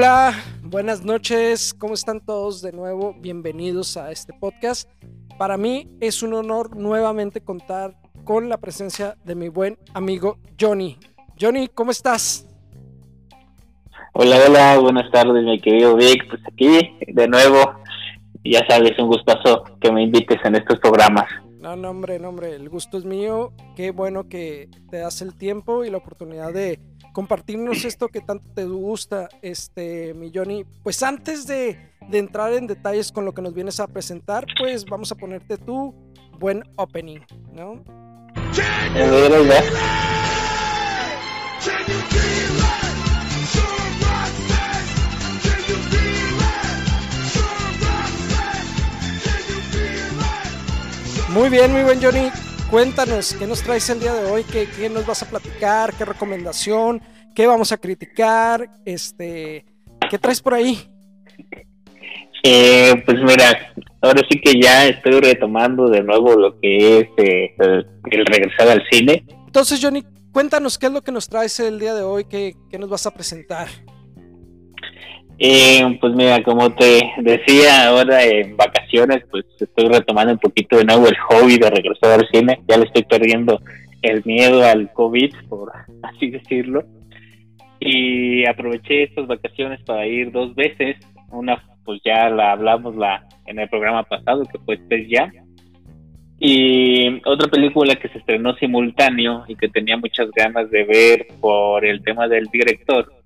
Hola, buenas noches, ¿cómo están todos de nuevo? Bienvenidos a este podcast. Para mí es un honor nuevamente contar con la presencia de mi buen amigo Johnny. Johnny, ¿cómo estás? Hola, hola, buenas tardes, mi querido Vic. Pues aquí, de nuevo, ya sabes, un gustazo que me invites en estos programas. No, no, hombre, no, hombre, el gusto es mío. Qué bueno que te das el tiempo y la oportunidad de compartirnos esto que tanto te gusta, este, mi Johnny. Pues antes de, de entrar en detalles con lo que nos vienes a presentar, pues vamos a ponerte tu buen opening, ¿no? Muy bien, muy buen Johnny. Cuéntanos, ¿qué nos traes el día de hoy? ¿Qué, qué nos vas a platicar? ¿Qué recomendación? ¿Qué vamos a criticar? Este, ¿Qué traes por ahí? Eh, pues mira, ahora sí que ya estoy retomando de nuevo lo que es eh, el, regresar al cine. Entonces, Johnny, cuéntanos qué es lo que nos traes el día de hoy, qué, qué nos vas a presentar. Eh, pues mira, como te decía, ahora en vacaciones, pues estoy retomando un poquito de nuevo el hobby de regresar al cine. Ya le estoy perdiendo el miedo al COVID, por así decirlo. Y aproveché estas vacaciones para ir dos veces. Una, pues ya la hablamos la en el programa pasado, que fue Space Ya. Y otra película que se estrenó simultáneo y que tenía muchas ganas de ver por el tema del director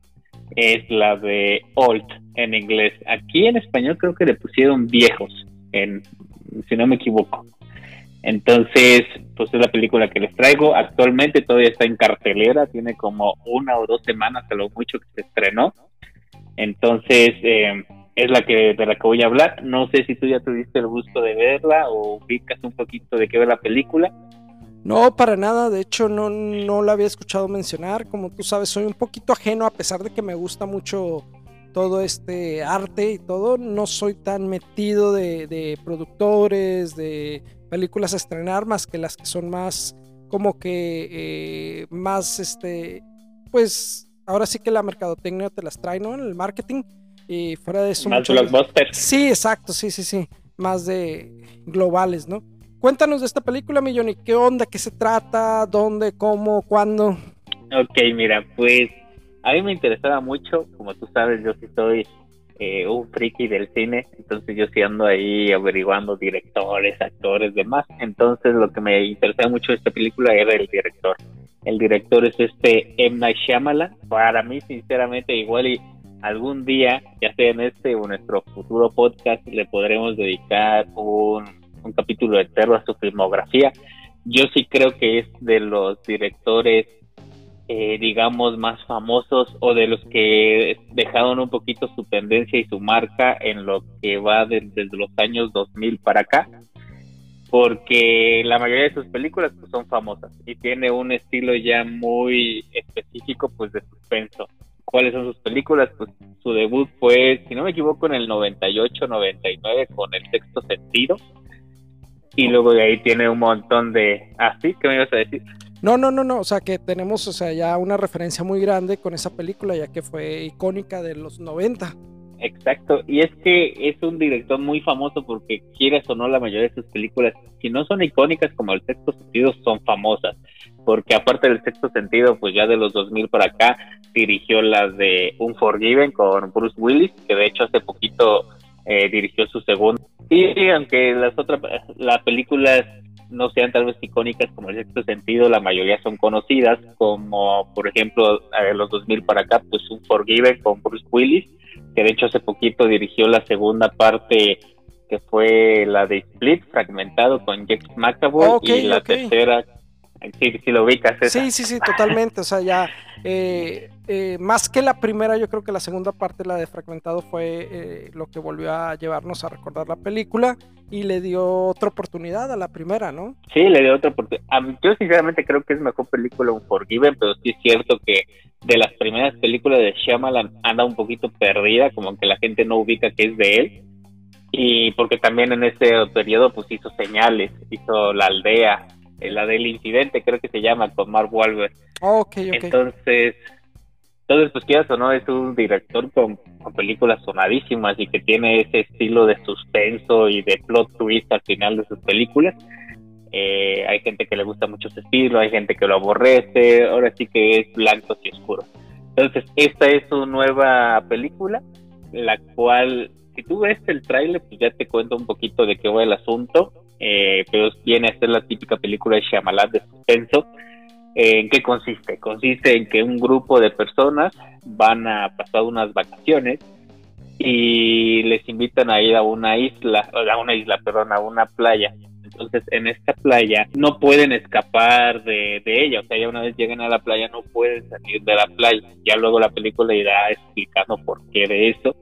es la de Old en inglés. Aquí en español creo que le pusieron viejos, en, si no me equivoco. Entonces, pues es la película que les traigo. Actualmente todavía está en cartelera, tiene como una o dos semanas a lo mucho que se estrenó. Entonces, eh, es la que de la que voy a hablar. No sé si tú ya tuviste el gusto de verla o ubicas un poquito de qué ve la película. No, para nada, de hecho no, no la había escuchado mencionar, como tú sabes, soy un poquito ajeno a pesar de que me gusta mucho todo este arte y todo, no soy tan metido de, productores, de películas a estrenar, más que las que son más como que eh, más este, pues ahora sí que la mercadotecnia te las trae, ¿no? En el marketing y fuera de eso. Más blockbusters. Sí, exacto, sí, sí, sí, más de globales, ¿no? Cuéntanos de esta película, Milloni. ¿Qué onda? ¿Qué se trata? ¿Dónde? ¿Cómo? ¿Cuándo? Ok, mira, pues a mí me interesaba mucho. Como tú sabes, yo sí soy eh, un friki del cine. Entonces yo sí ando ahí averiguando directores, actores, demás. Entonces lo que me interesaba mucho de esta película era el director. El director es este M. Night Shyamalan. Para mí, sinceramente, igual y algún día, ya sea en este o nuestro futuro podcast, le podremos dedicar un un capítulo de terror a su filmografía. Yo sí creo que es de los directores, eh, digamos, más famosos o de los que dejaron un poquito su tendencia y su marca en lo que va desde los años 2000 para acá, porque la mayoría de sus películas pues, son famosas y tiene un estilo ya muy específico pues de suspenso. ¿Cuáles son sus películas? Pues su debut fue, si no me equivoco, en el 98-99 con El Sexto Sentido y luego de ahí tiene un montón de... Ah, sí, ¿qué me ibas a decir? No, no, no, no, o sea que tenemos, o sea, ya una referencia muy grande con esa película, ya que fue icónica de los 90. Exacto, y es que es un director muy famoso porque quieres o no la mayoría de sus películas, si no son icónicas como el sexto sentido, son famosas, porque aparte del sexto sentido, pues ya de los 2000 para acá, dirigió las de Un Forgiven con Bruce Willis, que de hecho hace poquito eh, dirigió su segundo. Y aunque las otras, las películas no sean tal vez icónicas como el sexto sentido, la mayoría son conocidas, como por ejemplo de los 2000 para acá, pues un Forgiven con Bruce Willis, que de hecho hace poquito dirigió la segunda parte que fue la de Split, fragmentado con Jack McAvoy, y la tercera Sí, sí lo ubicas. Sí, sí, sí, totalmente. O sea, ya eh, eh, más que la primera, yo creo que la segunda parte, la de Fragmentado, fue eh, lo que volvió a llevarnos a recordar la película y le dio otra oportunidad a la primera, ¿no? Sí, le dio otra oportunidad. Yo sinceramente creo que es mejor película un Forgiven, pero sí es cierto que de las primeras películas de Shyamalan anda un poquito perdida, como que la gente no ubica que es de él. Y porque también en ese periodo pues hizo señales, hizo la aldea, la del incidente, creo que se llama, con Mark Wahlberg. okay, Entonces, Entonces, pues quieras o no, es un director con, películas sonadísimas y que tiene ese estilo de suspenso y de plot twist al final de sus películas. Eh, hay gente que le gusta mucho ese estilo, hay gente que lo aborrece, ahora sí que es blanco y oscuro. Entonces, esta es su nueva película, la cual, si tú ves el tráiler, pues ya te cuento un poquito de qué va el asunto, eh, pero viene a ser la típica película de Shyamalan de suspenso, ¿En qué consiste? Consiste en que un grupo de personas van a pasar unas vacaciones y les invitan a ir a una isla, a una isla, perdón, a una playa. Entonces, en esta playa no pueden escapar de, ella, o sea, ya una vez llegan a la playa no pueden salir de la playa. Ya luego la película irá explicando por qué de eso.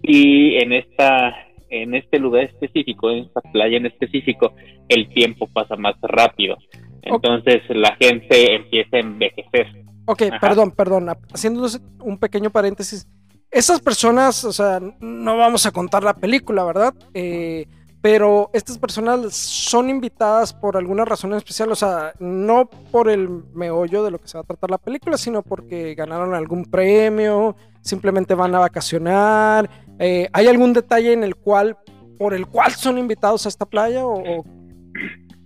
Y en esta en este lugar específico, en esta playa en específico, el tiempo pasa más rápido. Entonces la gente empieza a envejecer. Ok, perdón, perdón. Haciéndonos un pequeño paréntesis. Esas personas, o sea, no vamos a contar la película, ¿verdad? Eh, pero estas personas son invitadas por alguna razón especial, o sea, no por el meollo de lo que se va a tratar la película, sino porque ganaron algún premio, simplemente van a vacacionar. Eh, ¿Hay algún detalle en el cual, por el cual son invitados a esta playa? O,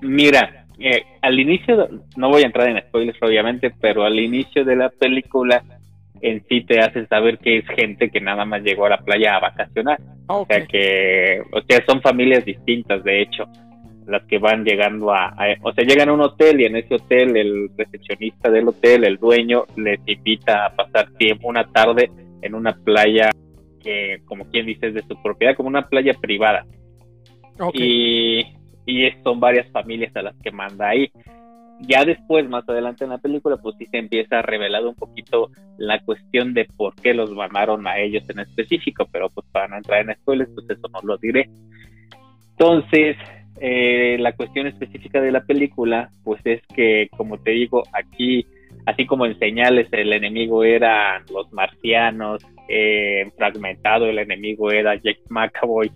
Mira, eh, al inicio, no voy a entrar en spoilers obviamente, pero al inicio de la película en sí te hacen saber que es gente que nada más llegó a la playa a vacacionar. Ah, o sea que, o sea, son familias distintas de hecho, las que van llegando a, o sea, llegan a un hotel y en ese hotel el recepcionista del hotel, el dueño, les invita a pasar tiempo, una tarde en una playa como quien dice, es de su propiedad, como una playa privada. Y y son varias familias a las que manda ahí. Ya después, más adelante en la película, pues sí se empieza a revelar un poquito la cuestión de por qué los mandaron a ellos en específico, pero pues para no entrar en spoilers, pues eso no lo diré. Entonces, eh, la cuestión específica de la película, pues es que, como te digo, aquí, así como en señales, el enemigo eran los marcianos, eh, fragmentado el enemigo era Jack McAvoy,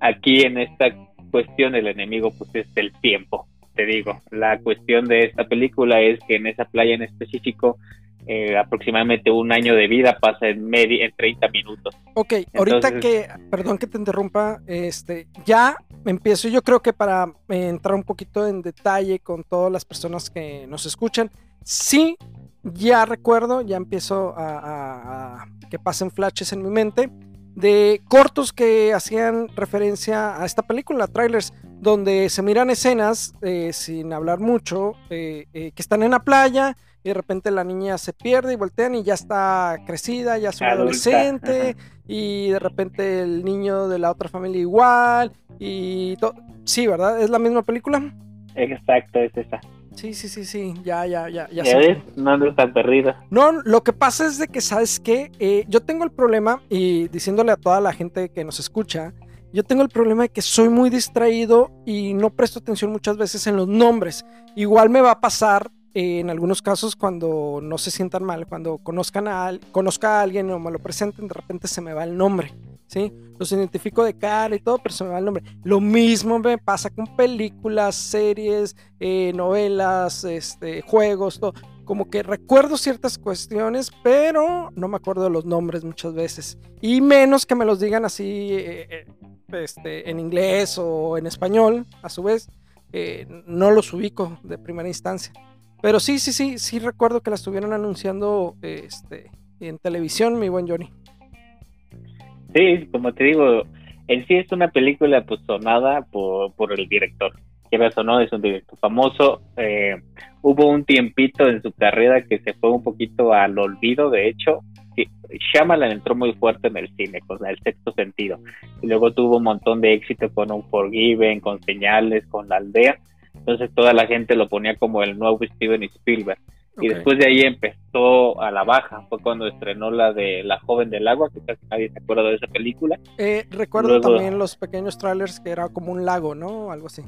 aquí en esta cuestión el enemigo pues es el tiempo, te digo. La cuestión de esta película es que en esa playa en específico eh, aproximadamente un año de vida pasa en, media, en 30 minutos. Ok, ahorita que, perdón que te interrumpa, este, ya empiezo yo creo que para entrar un poquito en detalle con todas las personas que nos escuchan, sí, ya recuerdo, ya empiezo a que pasen flashes en mi mente de cortos que hacían referencia a esta película, trailers, donde se miran escenas, eh, sin hablar mucho, eh, eh, que están en la playa y de repente la niña se pierde y voltean y ya está crecida, ya es un adolescente y de repente el niño de la otra familia igual y todo. Sí, ¿verdad? ¿Es la misma película? Exacto, es esa. Sí, sí, sí, sí, ya, ya, ya. Ya, ves? No ando tan perdida. No, lo que pasa es de que, ¿sabes qué? Eh, yo tengo el problema, y diciéndole a toda la gente que nos escucha, yo tengo el problema de que soy muy distraído y no presto atención muchas veces en los nombres. Igual me va a pasar eh, en algunos casos cuando no se sientan mal, cuando conozcan a, conozca a alguien o me lo presenten, de repente se me va el nombre. Los identifico de cara y todo, pero se me va el nombre. Lo mismo me pasa con películas, series, eh, novelas, este, juegos, todo. Como que recuerdo ciertas cuestiones, pero no me acuerdo de los nombres muchas veces. Y menos que me los digan así eh, eh, este, en inglés o en español, a su vez. no los ubico de primera instancia. Pero sí, sí, sí, sí recuerdo que la estuvieron anunciando este, en televisión, mi buen Johnny. Sí, como te digo, en sí es una película pues sonada por, el director. Que o no, es un director famoso. Eh, hubo un tiempito en su carrera que se fue un poquito al olvido, de hecho. Sí, entró muy fuerte en el cine, con el sexto sentido. Y luego tuvo un montón de éxito con un Forgiven, con Señales, con La Aldea. Entonces toda la gente lo ponía como el nuevo Steven Spielberg. Y después de ahí empezó a la baja. Fue cuando estrenó la de La joven del agua, que casi nadie se acuerda de esa película. Eh, recuerdo también los pequeños trailers que era como un lago, ¿no? Algo así.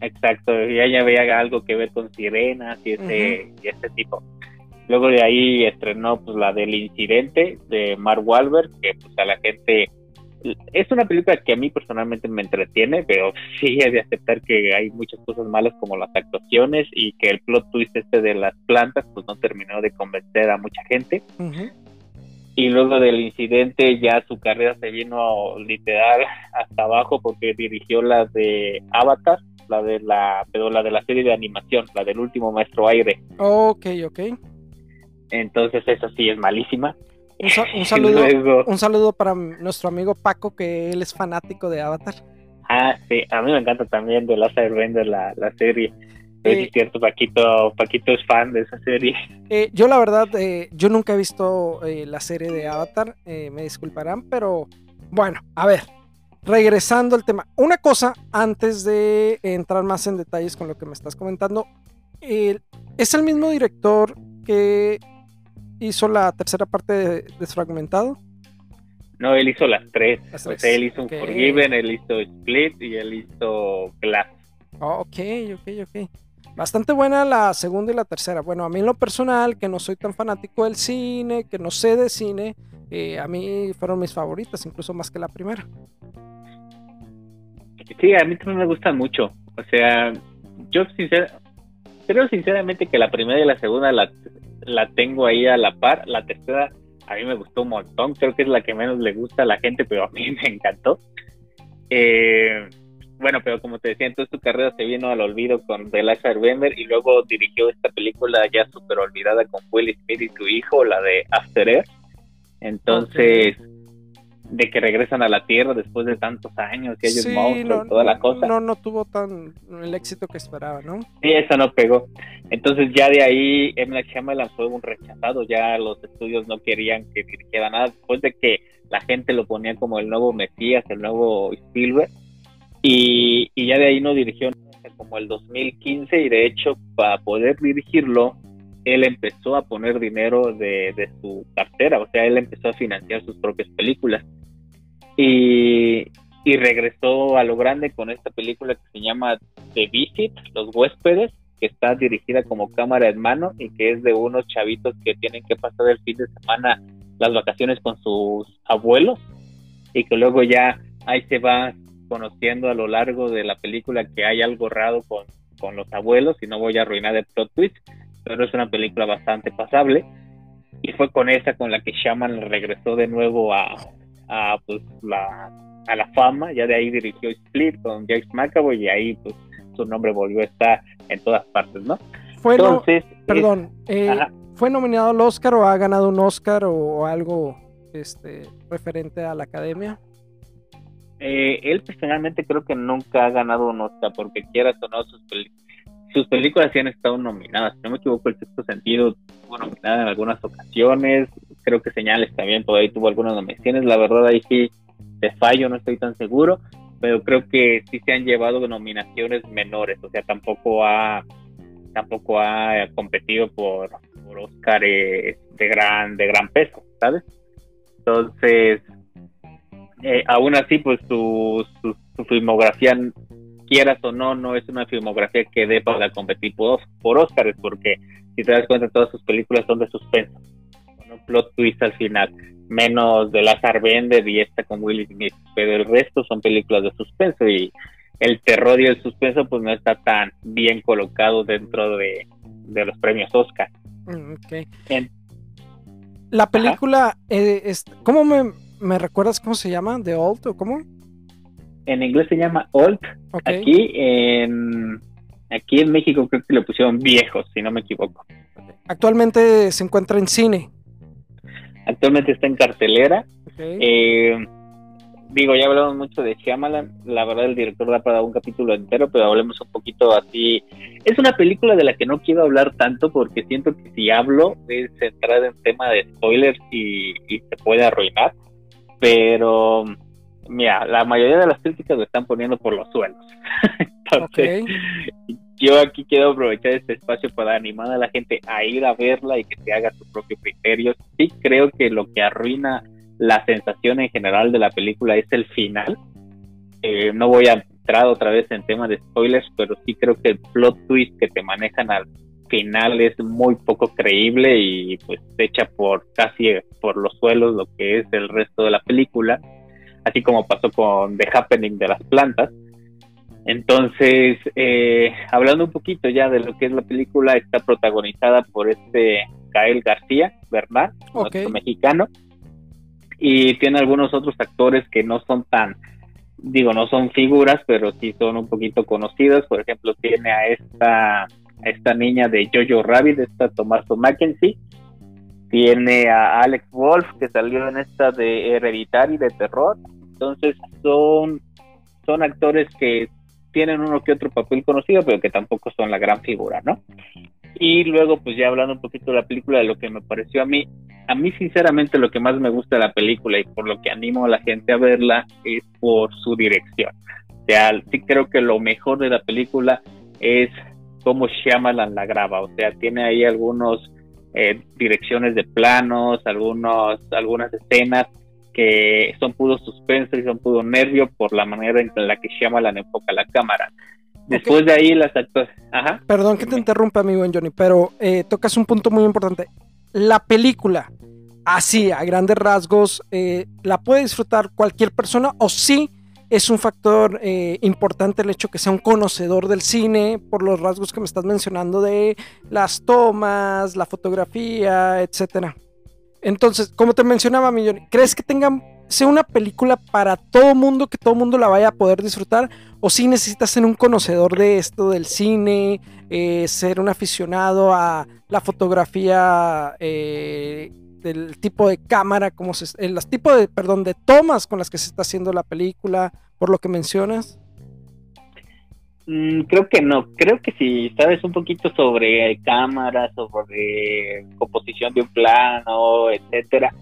Exacto, y ella veía algo que ver con sirenas y ese, y ese tipo. Luego de ahí estrenó pues la del incidente de Mark Wahlberg, que pues a la gente es una película que a mí personalmente me entretiene, pero sí he de aceptar que hay muchas cosas malas como las actuaciones y que el plot twist este de las plantas pues no terminó de convencer a mucha gente. Y luego del incidente ya su carrera se vino literal hasta abajo porque dirigió la de Avatar, la de la, pero la de la serie de animación, la del último maestro aire. Ok, ok. Entonces esa sí es malísima. Un, saludo, un saludo para nuestro amigo Paco, que él es fanático de Avatar. Ah, sí, a mí me encanta también de Airbender la, la serie. es eh, cierto, Paquito, Paquito es fan de esa serie. Eh, yo la verdad, eh, yo nunca he visto la serie de Avatar, me disculparán, pero bueno, a ver, regresando al tema. Una cosa, antes de entrar más en detalles con lo que me estás comentando, es el mismo director que hizo la tercera parte de Desfragmentado? No, él hizo las tres. él hizo un Forgiven, él hizo Split y él hizo Glass. Oh, ok, ok, ok. Bastante buena la segunda y la tercera. Bueno, a mí en lo personal, que no soy tan fanático del cine, que no sé de cine, eh, a mí fueron mis favoritas, incluso más que la primera. Sí, a mí también me gustan mucho. O sea, yo creo sinceramente que la primera y la segunda la, la tengo ahí a la par. La tercera a mí me gustó un montón, creo que es la que menos le gusta a la gente, pero a mí me encantó. Eh, bueno, pero como te decía, entonces tu carrera se vino al olvido con Last Airbender y luego dirigió esta película ya súper olvidada con Will Smith y su hijo, la de After Earth. Entonces, de que regresan a la Tierra después de tantos años y hay un monstruo toda la cosa. No, no tuvo tan el éxito que esperaba, ¿no? Sí, eso no pegó. Entonces ya de ahí M. Night Shyamalan fue un rechazado, ya los estudios no querían que dirigiera nada, después de que la gente lo ponía como el nuevo Mesías, el nuevo Spielberg, y, y ya de ahí no dirigió como el 2015 y de hecho para poder dirigirlo él empezó a poner dinero de, de, su cartera, o sea, él empezó a financiar sus propias películas. Y, regresó a lo grande con esta película que se llama The Visit, Los Huéspedes, que está dirigida como cámara en mano y que es de unos chavitos que tienen que pasar el fin de semana las vacaciones con sus abuelos y que luego ya ahí se va conociendo a lo largo de la película que hay algo raro con, con los abuelos y no voy a arruinar el plot twist pero es una película bastante pasable. Y fue con esa con la que Shaman regresó de nuevo a, a, pues, la, a la fama. Ya de ahí dirigió Split con James McAvoy y ahí pues, su nombre volvió a estar en todas partes, ¿no? Fue Entonces, perdón, eh, ¿fue nominado al Oscar o ha ganado un Oscar o, algo este, referente a la academia? Eh, él personalmente creo que nunca ha ganado un Oscar porque quiera o no sus películas sus películas sí han estado nominadas. Si no me equivoco, El Sexto Sentido tuvo nominada en algunas ocasiones. Creo que Señales también por ahí tuvo algunas nominaciones. La verdad, ahí sí de fallo, no estoy tan seguro. Pero creo que sí se han llevado nominaciones menores. O sea, tampoco ha tampoco ha competido por, por Oscar de gran de gran peso, ¿sabes? Entonces, eh, aún así, pues su, su, filmografía quieras o no, no es una filmografía que dé para competir por, por Oscars, porque si te das cuenta, todas sus películas son de suspenso, un plot twist al final, menos de Lazar Bender y esta con Will Smith, pero el resto son películas de suspenso y el terror y el suspenso pues no está tan bien colocado dentro de, los premios Oscar. Mm, la película, eh, ¿cómo me, me recuerdas cómo se llama? ¿The Old o cómo? en inglés se llama Old. Aquí en aquí en México creo que le pusieron viejos, si no me equivoco. Actualmente se encuentra en cine. Actualmente está en cartelera. Eh, digo, ya hablamos mucho de Shyamalan. La verdad, el director da para un capítulo entero, pero hablemos un poquito así. Es una película de la que no quiero hablar tanto porque siento que si hablo es entrar en tema de spoilers y, y se puede arruinar. Pero mira, la mayoría de las críticas lo están poniendo por los suelos. Entonces, yo aquí quiero aprovechar este espacio para animar a la gente a ir a verla y que se haga su propio criterio. Sí creo que lo que arruina la sensación en general de la película es el final. Eh, no voy a entrar otra vez en temas de spoilers, pero sí creo que el plot twist que te manejan al final es muy poco creíble y pues echa por casi por los suelos lo que es el resto de la película así como pasó con The Happening de las plantas. Entonces, eh, hablando un poquito ya de lo que es la película, está protagonizada por este Gael García, ¿verdad? Nuestro mexicano. Y tiene algunos otros actores que no son tan, digo, no son figuras, pero sí son un poquito conocidos. Por ejemplo, tiene a esta, esta niña de Jojo Rabbit, esta Tomaso Mackenzie. Tiene a Alex Wolf, que salió en esta de Hereditary de terror. Entonces, son, son actores que tienen uno que otro papel conocido, pero que tampoco son la gran figura, ¿no? Y luego, pues ya hablando un poquito de la película, de lo que me pareció a mí, a mí sinceramente lo que más me gusta de la película y por lo que animo a la gente a verla es por su dirección. O sea, sí creo que lo mejor de la película es cómo Shyamalan la graba, o sea, tiene ahí algunos eh, direcciones de planos, algunos, algunas escenas que son puro suspenso y son puro nervio por la manera en la que Shyamalan enfoca la cámara. Después de ahí las actuaciones... Perdón que te interrumpa, mi buen Johnny, pero eh, tocas un punto muy importante. La película, así, a grandes rasgos, eh, ¿la puede disfrutar cualquier persona o sí es un factor eh, importante el hecho que sea un conocedor del cine por los rasgos que me estás mencionando de las tomas, la fotografía, etcétera? Entonces, como te mencionaba, Millón, ¿crees que tenga, sea una película para todo mundo, que todo mundo la vaya a poder disfrutar? ¿O si sí necesitas ser un conocedor de esto del cine, eh, ser un aficionado a la fotografía, eh, del tipo de cámara, como se, el tipo de, perdón, de tomas con las que se está haciendo la película, por lo que mencionas? Mm, creo que no, creo que si sabes un poquito sobre cámaras, sobre composición de un plano, etcétera,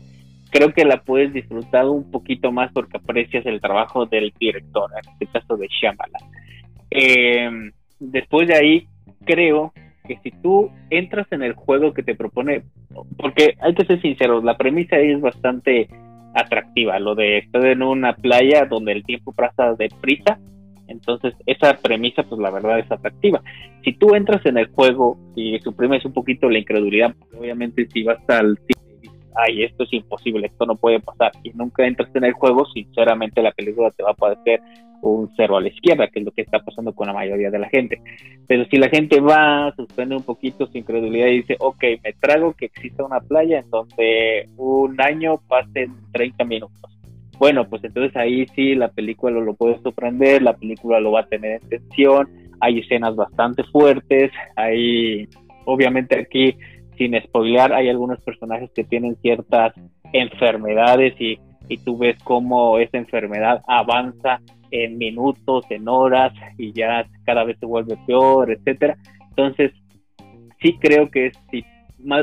creo que la puedes disfrutar un poquito más porque aprecias el trabajo del director, en este caso de Shyamalan. Eh, después de ahí, creo que si tú entras en el juego que te propone, porque hay que ser sinceros, la premisa es bastante atractiva, lo de estar en una playa donde el tiempo pasa deprisa entonces, esa premisa, pues la verdad es atractiva. Si tú entras en el juego y suprimes un poquito la incredulidad, obviamente si vas al cine y dices, ay, esto es imposible, esto no puede pasar, y nunca entras en el juego, sinceramente la película te va a parecer un cero a la izquierda, que es lo que está pasando con la mayoría de la gente. Pero si la gente va, suspende un poquito su incredulidad y dice, ok, me trago que exista una playa en donde un año pase 30 minutos bueno, pues entonces ahí sí la película lo, puede sorprender, la película lo va a tener en tensión, hay escenas bastante fuertes, hay, obviamente aquí, sin spoilear, hay algunos personajes que tienen ciertas enfermedades y, y tú ves cómo esa enfermedad avanza en minutos, en horas y ya cada vez se vuelve peor, etcétera. Entonces, sí creo que sí,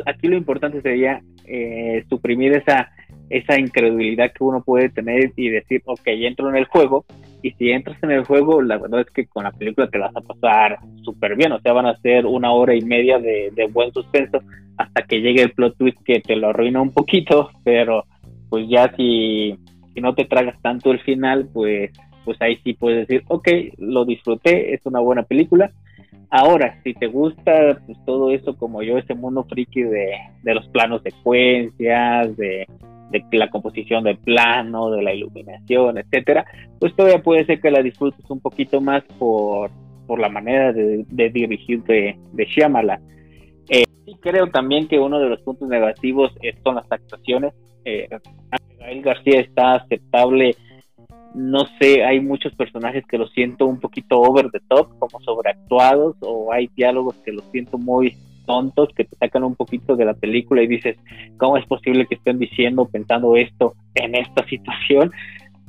aquí lo importante sería eh, suprimir esa esa incredulidad que uno puede tener y decir, ok, entro en el juego, y si entras en el juego, la verdad es que con la película te vas a pasar súper bien, o sea, van a ser una hora y media de, buen suspenso hasta que llegue el plot twist que te lo arruina un poquito, pero pues ya si, no te tragas tanto el final, pues, pues ahí sí puedes decir, ok, lo disfruté, es una buena película. Ahora, si te gusta pues, todo eso como yo, ese mundo friki de, de los planos secuencias, de, de la composición del plano, de la iluminación, etcétera, pues todavía puede ser que la disfrutes un poquito más por, por la manera de, dirigir de, de Shyamalan. Eh, sí creo también que uno de los puntos negativos son las actuaciones. Eh, García está aceptable, no sé, hay muchos personajes que lo siento un poquito over the top, como sobreactuados, o hay diálogos que lo siento muy tontos que te sacan un poquito de la película y dices, ¿cómo es posible que estén diciendo, pensando esto en esta situación?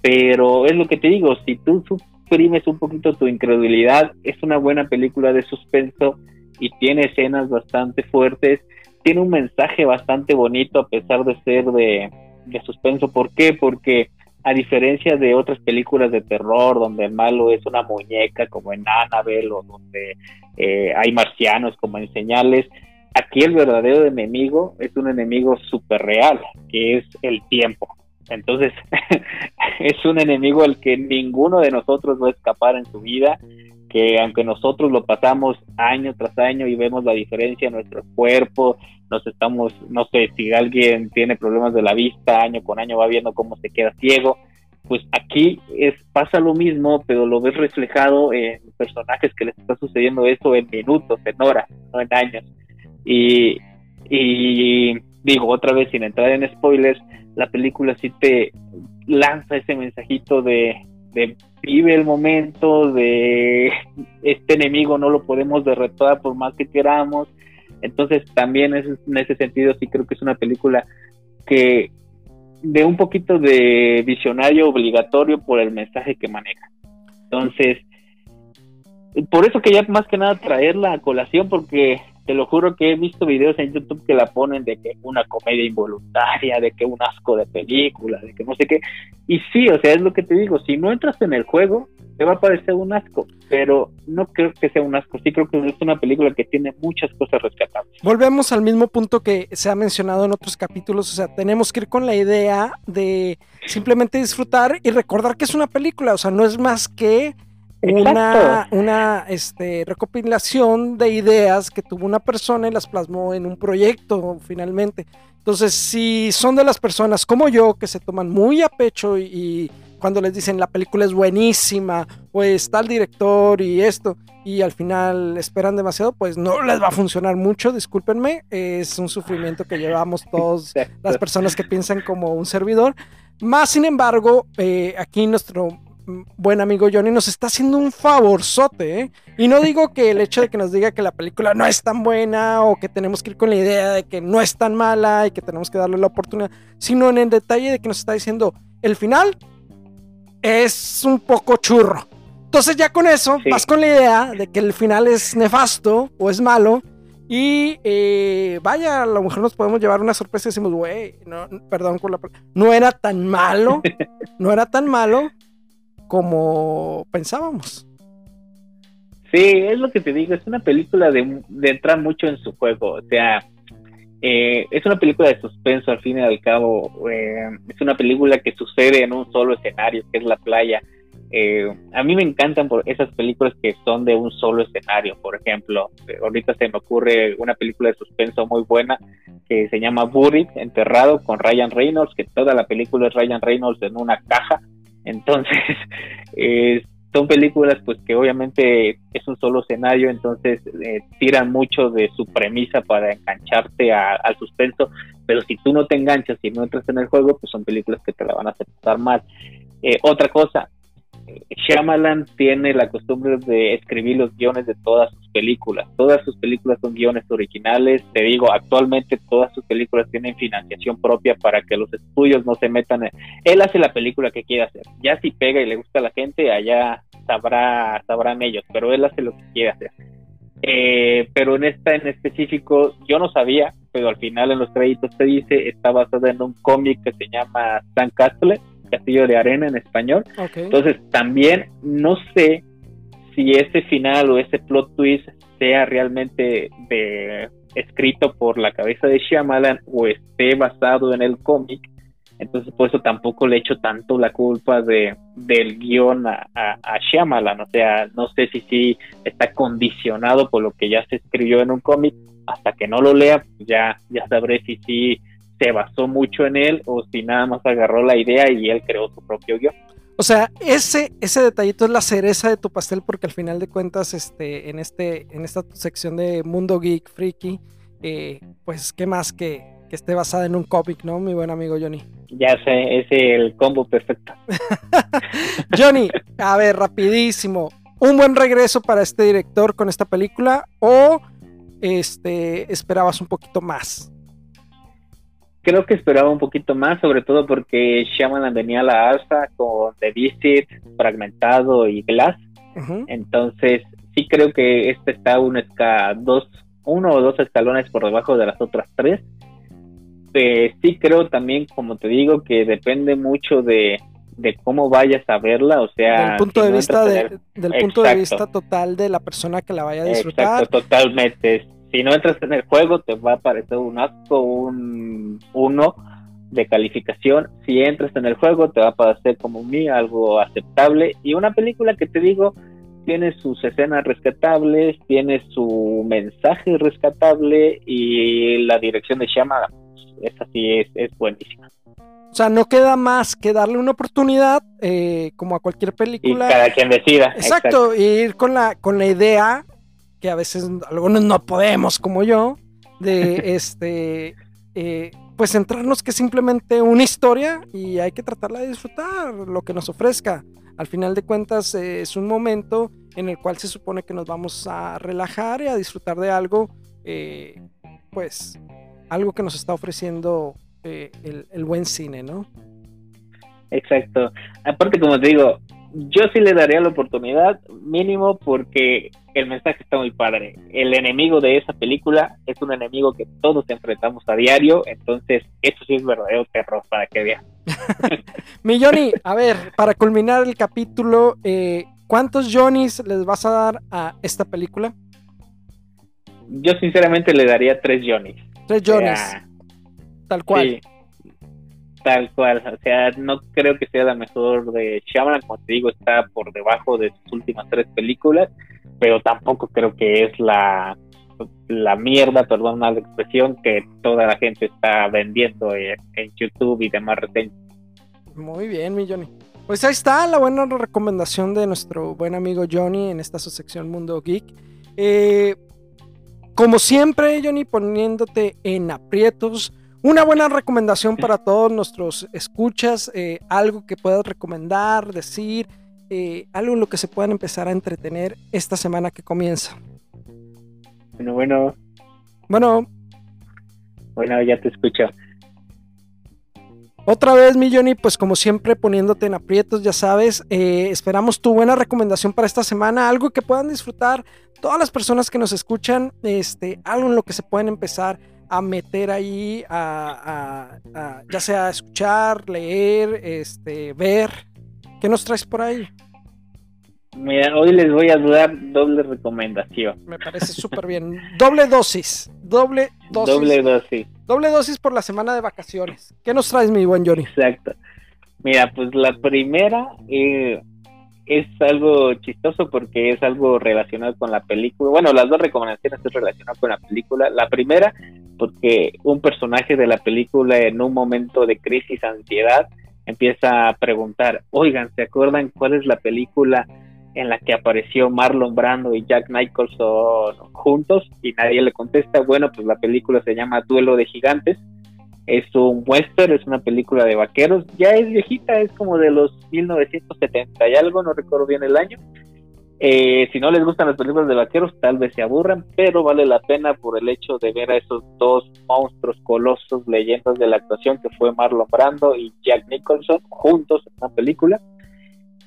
Pero es lo que te digo, si tú suprimes un poquito tu incredulidad, es una buena película de suspenso y tiene escenas bastante fuertes, tiene un mensaje bastante bonito a pesar de ser de, de suspenso. ¿Por qué? Porque a diferencia de otras películas de terror donde el malo es una muñeca como en Annabelle o donde eh, hay marcianos como en señales, aquí el verdadero enemigo es un enemigo súper real, que es el tiempo. Entonces, es un enemigo al que ninguno de nosotros va a escapar en su vida, que aunque nosotros lo pasamos año tras año y vemos la diferencia en nuestro cuerpo, nos estamos, no sé, si alguien tiene problemas de la vista, año con año va viendo cómo se queda ciego, pues aquí es pasa lo mismo, pero lo ves reflejado en personajes que les está sucediendo eso en minutos, en horas, no en años. Y, y digo otra vez sin entrar en spoilers, la película sí te lanza ese mensajito de, de vive el momento, de este enemigo no lo podemos derrotar por más que queramos. Entonces también es, en ese sentido sí creo que es una película que de un poquito de visionario obligatorio por el mensaje que maneja. Entonces, por eso que ya más que nada traerla a colación porque te lo juro que he visto videos en YouTube que la ponen de que una comedia involuntaria, de que un asco de película, de que no sé qué. Y sí, o sea, es lo que te digo, si no entras en el juego, te va a parecer un asco, pero no creo que sea un asco, sí creo que es una película que tiene muchas cosas rescatables. Volvemos al mismo punto que se ha mencionado en otros capítulos, o sea, tenemos que ir con la idea de simplemente disfrutar y recordar que es una película, o sea, no es más que una, una este, recopilación de ideas que tuvo una persona y las plasmó en un proyecto finalmente. Entonces, si son de las personas como yo que se toman muy a pecho y, cuando les dicen la película es buenísima o está el director y esto y al final esperan demasiado, pues no les va a funcionar mucho, discúlpenme, es un sufrimiento que llevamos todas las personas que piensan como un servidor. Más sin embargo, eh, aquí nuestro buen amigo Johnny nos está haciendo un favorzote, ¿eh? Y no digo que el hecho de que nos diga que la película no es tan buena o que tenemos que ir con la idea de que no es tan mala y que tenemos que darle la oportunidad, sino en el detalle de que nos está diciendo el final es un poco churro. Entonces ya con eso vas con la idea de que el final es nefasto o es malo y eh, vaya, a lo mejor nos podemos llevar una sorpresa y decimos, güey, no, perdón por la... No era tan malo, no era tan malo, como pensábamos. Sí, es lo que te digo, es una película de, entrar mucho en su juego, o sea, eh, es una película de suspenso al fin y al cabo, eh, es una película que sucede en un solo escenario, que es la playa. Eh, a mí me encantan por esas películas que son de un solo escenario, por ejemplo, ahorita se me ocurre una película de suspenso muy buena que se llama Buried, Enterrado, con Ryan Reynolds, que toda la película es Ryan Reynolds en una caja entonces, eh, son películas pues que obviamente es un solo escenario, entonces eh, tiran mucho de su premisa para engancharte al suspenso, pero si tú no te enganchas y no entras en el juego, pues son películas que te la van a aceptar mal. Eh, otra cosa, Shyamalan tiene la costumbre de escribir los guiones de todas sus películas. Todas sus películas son guiones originales. Te digo, actualmente todas sus películas tienen financiación propia para que los estudios no se metan. En... Él hace la película que quiere hacer. Ya si pega y le gusta a la gente, allá sabrá, sabrán ellos, pero él hace lo que quiere hacer. Eh, pero en esta en específico yo no sabía, pero al final en los créditos te dice, está basada en un cómic que se llama Stan Castle Castillo de Arena en español. Entonces, también no sé si ese final o ese plot twist sea realmente de, escrito por la cabeza de Shyamalan o esté basado en el cómic. Entonces, por eso tampoco le echo tanto la culpa de, del guion a, a, Shyamalan. O sea, no sé si sí está condicionado por lo que ya se escribió en un cómic. Hasta que no lo lea, pues ya, ya sabré si sí se basó mucho en él o si nada más agarró la idea y él creó su propio guion. O sea, ese, ese detallito es la cereza de tu pastel porque al final de cuentas, este, en, este, en esta sección de Mundo Geek Freaky, eh, pues qué más que, que esté basada en un cómic, ¿no? Mi buen amigo Johnny. Ya sé, es el combo perfecto. Johnny, a ver, rapidísimo. ¿Un buen regreso para este director con esta película o este, esperabas un poquito más? Creo que esperaba un poquito más, sobre todo porque Shyamalan venía a la alza con The Visit, Fragmentado y Glass. Entonces, sí creo que este está un esca dos, uno o dos escalones por debajo de las otras tres. Eh, sí creo también, como te digo, que depende mucho de, cómo vayas a verla, o sea... Del punto, de, vista del punto de vista total de la persona que la vaya a disfrutar. Exacto, totalmente si no entras en el juego te va a aparecer un asco, un 1 de calificación. Si entras en el juego te va a aparecer como mí algo aceptable. Y una película que te digo tiene sus escenas rescatables, tiene su mensaje rescatable y la dirección de Shama, esa sí es, es buenísima. O sea, no queda más que darle una oportunidad, eh, como a cualquier película. Y cada quien decida. Exacto, ir con la, con la idea, que a veces algunos no podemos, como yo, de este, eh, pues centrarnos que es simplemente una historia y hay que tratarla de disfrutar, lo que nos ofrezca. Al final de cuentas eh, es un momento en el cual se supone que nos vamos a relajar y a disfrutar de algo, pues algo que nos está ofreciendo eh, el, buen cine, ¿no? Exacto. Aparte, como te digo, yo sí le daría la oportunidad, mínimo, porque el mensaje está muy padre. El enemigo de esa película es un enemigo que todos enfrentamos a diario, entonces eso sí es verdadero terror para que vean. Mi Johnny, a ver, para culminar el capítulo, eh, ¿cuántos Johnnys les vas a dar a esta película? Yo sinceramente le daría tres Johnnys. Tres Johnnys. Tal cual. Tal cual. O sea, no creo que sea la mejor de Shyamalan. Como te digo, está por debajo de sus últimas tres películas. Pero tampoco creo que es la, la mierda, perdón la expresión, que toda la gente está vendiendo en, YouTube y demás reseñas. Muy bien, mi Johnny. Pues ahí está la buena recomendación de nuestro buen amigo Johnny en esta su sección Mundo Geek. Eh, como siempre, Johnny, poniéndote en aprietos una buena recomendación para todos nuestros escuchas, eh, algo que puedas recomendar, decir, eh, algo en lo que se puedan empezar a entretener esta semana que comienza. Bueno, bueno. Bueno. Bueno, ya te escucho. Otra vez, mi Johnny, pues como siempre poniéndote en aprietos, ya sabes, eh, esperamos tu buena recomendación para esta semana, algo que puedan disfrutar todas las personas que nos escuchan, este, algo en lo que se pueden empezar a meter ahí, a, ya sea escuchar, leer, este, ver. ¿Qué nos traes por ahí? Mira, hoy les voy a dar doble recomendación. Me parece súper bien. doble dosis. Doble dosis. Doble dosis. Doble dosis por la semana de vacaciones. ¿Qué nos traes, mi buen Johnny? Exacto. Mira, pues la primera, eh, es algo chistoso porque es algo relacionado con la película. Bueno, las dos recomendaciones es relacionado con la película. La primera, porque un personaje de la película en un momento de crisis, ansiedad, empieza a preguntar, oigan, ¿se acuerdan cuál es la película en la que apareció Marlon Brando y Jack Nicholson juntos? Y nadie le contesta, bueno, pues la película se llama Duelo de Gigantes es un western, es una película de vaqueros, ya es viejita, es como de los 1970 y algo, no recuerdo bien el año. Eh, si no les gustan las películas de vaqueros, tal vez se aburran, pero vale la pena por el hecho de ver a esos dos monstruos colosos, leyendas de la actuación, que fue Marlon Brando y Jack Nicholson, juntos en una película.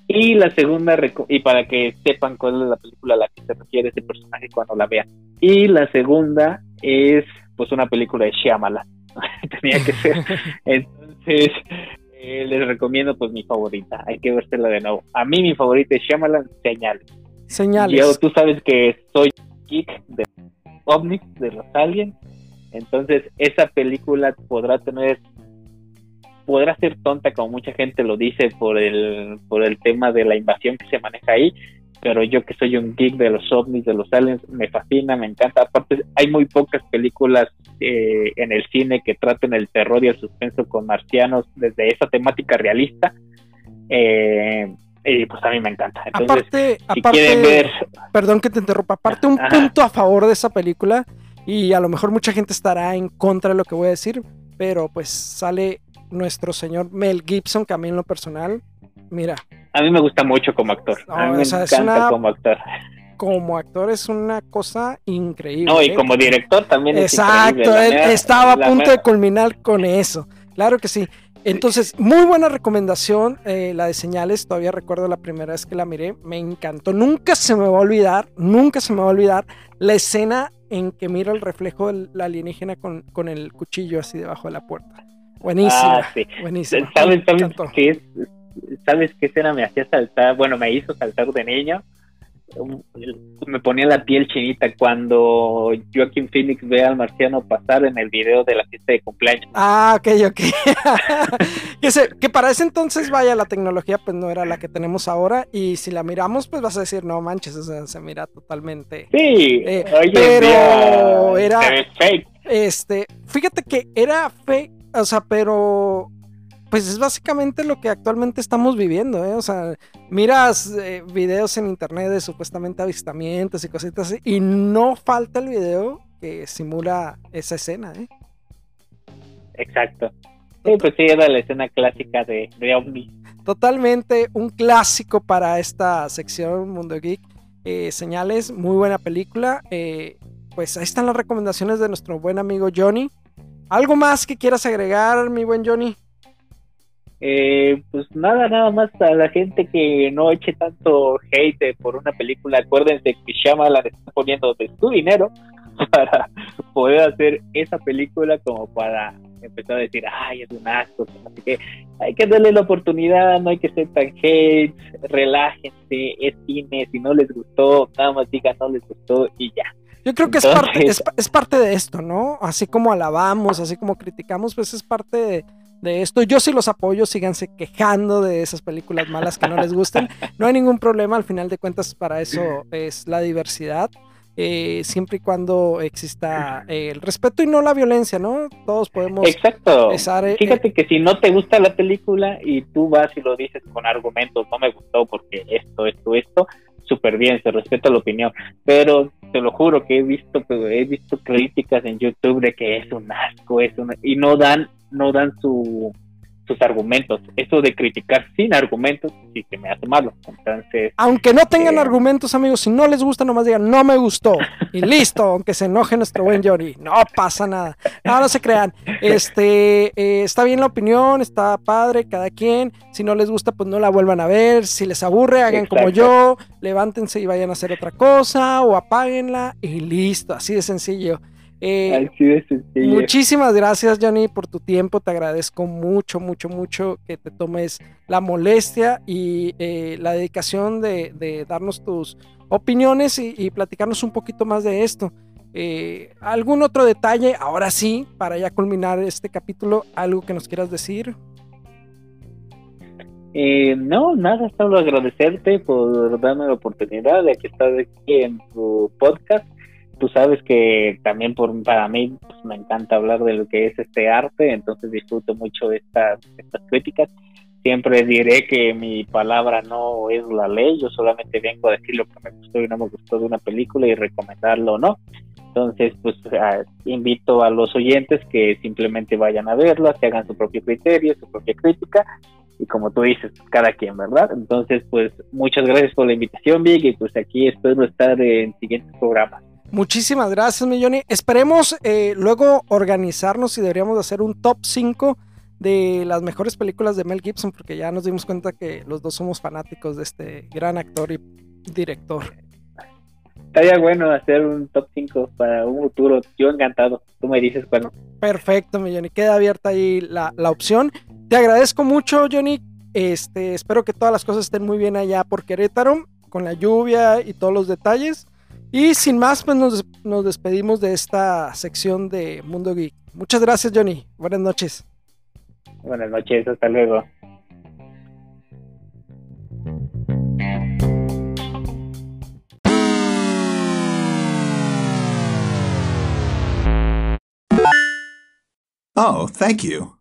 Y la segunda, y para que sepan cuál es la película a la que se refiere ese personaje cuando la vean. Y la segunda es pues una película de Shyamalan tenía que ser. Entonces, eh, les recomiendo pues mi favorita. Hay que vérsela de nuevo. A mí mi favorita es Shyamalan, Señales. Señales. Yo, tú sabes que soy geek de ovnis, de los aliens. Entonces, esa película podrá tener podrá ser tonta como mucha gente lo dice por el por el tema de la invasión que se maneja ahí, pero yo que soy un geek de los ovnis, de los aliens, me fascina, me encanta. Aparte, hay muy pocas películas eh, en el cine que traten el terror y el suspenso con marcianos desde esa temática realista. Eh, y pues a mí me encanta. aparte, aparte perdón que te interrumpa, aparte un punto a favor de esa película, y a lo mejor mucha gente estará en contra de lo que voy a decir, pero pues sale nuestro señor Mel Gibson, que a mí en lo personal, mira, a mí me gusta mucho como actor. a mí me encanta como actor. Como actor es una cosa increíble. No, y ¿eh? como director también Exacto, él estaba a punto de culminar con eso. Claro que sí. Entonces, muy buena recomendación, eh, la de señales. Todavía recuerdo la primera vez que la miré, me encantó. Nunca se me va a olvidar, nunca se me va a olvidar la escena en que mira el reflejo del alienígena con, con el cuchillo así debajo de la puerta. Buenísima. Ah, sí. Buenísima. ¿Sabes, sabes qué es? ¿sabes qué escena me hacía saltar? Bueno, me hizo saltar de niño. Me ponía la piel chinita cuando Joaquin Phoenix ve al marciano pasar en el video de la fiesta de cumpleaños. Ah, ok, ok. que, que para ese entonces, vaya, la tecnología pues no era la que tenemos ahora y si la miramos pues vas a decir, no manches, se mira totalmente... Sí, eh, pero era... Fake. Este, fíjate que era fake, o sea, pero pues es básicamente lo que actualmente estamos viviendo, ¿eh? O sea, miras eh, videos en internet de supuestamente avistamientos y cositas así, y no falta el video que simula esa escena, ¿eh? Exacto. Sí, pues sí, era la escena clásica de, de Omni. Totalmente un clásico para esta sección Mundo Geek. Eh, señales, muy buena película. Eh, pues ahí están las recomendaciones de nuestro buen amigo Johnny. ¿Algo más que quieras agregar, mi buen Johnny? Eh, pues nada, nada más a la gente que no eche tanto hate por una película. Acuérdense que Shyamalan está poniendo de su dinero para poder hacer esa película como para empezar a decir, ay, es un asco. Así que hay que darle la oportunidad, no hay que ser tan hate, relájense, es cine, si no les gustó, nada más digan no les gustó y ya. Yo creo que es, parte, es, parte de esto, ¿no? Así como alabamos, así como criticamos, pues es parte de, de esto. Yo sí los apoyo, síganse quejando de esas películas malas que no les gusten. No hay ningún problema, al final de cuentas para eso es la diversidad. Eh, siempre y cuando exista eh, el respeto y no la violencia, ¿no? Todos podemos... Exacto. Eh, Fíjate que si no te gusta la película y tú vas y lo dices con argumentos, no me gustó porque esto, esto, esto, súper bien, se respeta la opinión, pero te lo juro que he visto, he visto críticas en YouTube de que es un asco, es una, y no dan, no dan su sus argumentos. Eso de criticar sin argumentos sí que me hace malo. Entonces. Aunque no tengan eh, argumentos, amigos, si no les gusta, nomás digan no me gustó. Y listo, aunque se enoje nuestro buen Johnny. No pasa nada. No, no se crean. Este eh, está bien la opinión, está padre, cada quien. Si no les gusta, pues no la vuelvan a ver. Si les aburre, hagan como yo, levántense y vayan a hacer otra cosa, o apáguenla, y listo, así de sencillo. Eh, muchísimas gracias, Johnny, por tu tiempo. Te agradezco mucho, mucho, mucho que te tomes la molestia y eh, la dedicación de, darnos tus opiniones y, platicarnos un poquito más de esto. Eh, ¿Algún otro detalle? Ahora sí, para ya culminar este capítulo, ¿algo que nos quieras decir? no, nada, solo agradecerte por darme la oportunidad de que estás aquí en tu podcast tú sabes que también por, para mí pues, me encanta hablar de lo que es este arte, entonces disfruto mucho estas, estas críticas. Siempre diré que mi palabra no es la ley, yo solamente vengo a decir lo que me gustó y no me gustó de una película y recomendarlo o no. Entonces, pues invito a los oyentes que simplemente vayan a verla, que hagan su propio criterio, su propia crítica y como tú dices, cada quien, ¿verdad? Entonces, pues muchas gracias por la invitación, Vic, y pues aquí espero estar en siguientes programas. Muchísimas gracias, Milloni. Esperemos eh, luego organizarnos y deberíamos hacer un top 5 de las mejores películas de Mel Gibson, porque ya nos dimos cuenta que los dos somos fanáticos de este gran actor y director. Estaría bueno hacer un top 5 para un futuro. Yo encantado. Tú me dices bueno. Perfecto, Milloni. Queda abierta ahí la, la opción. Te agradezco mucho, Johnny. Este, espero que todas las cosas estén muy bien allá por Querétaro, con la lluvia y todos los detalles. Y sin más, pues nos, nos despedimos de esta sección de Mundo Geek. Muchas gracias, Johnny. Buenas noches. Buenas noches, hasta luego. Oh, thank you.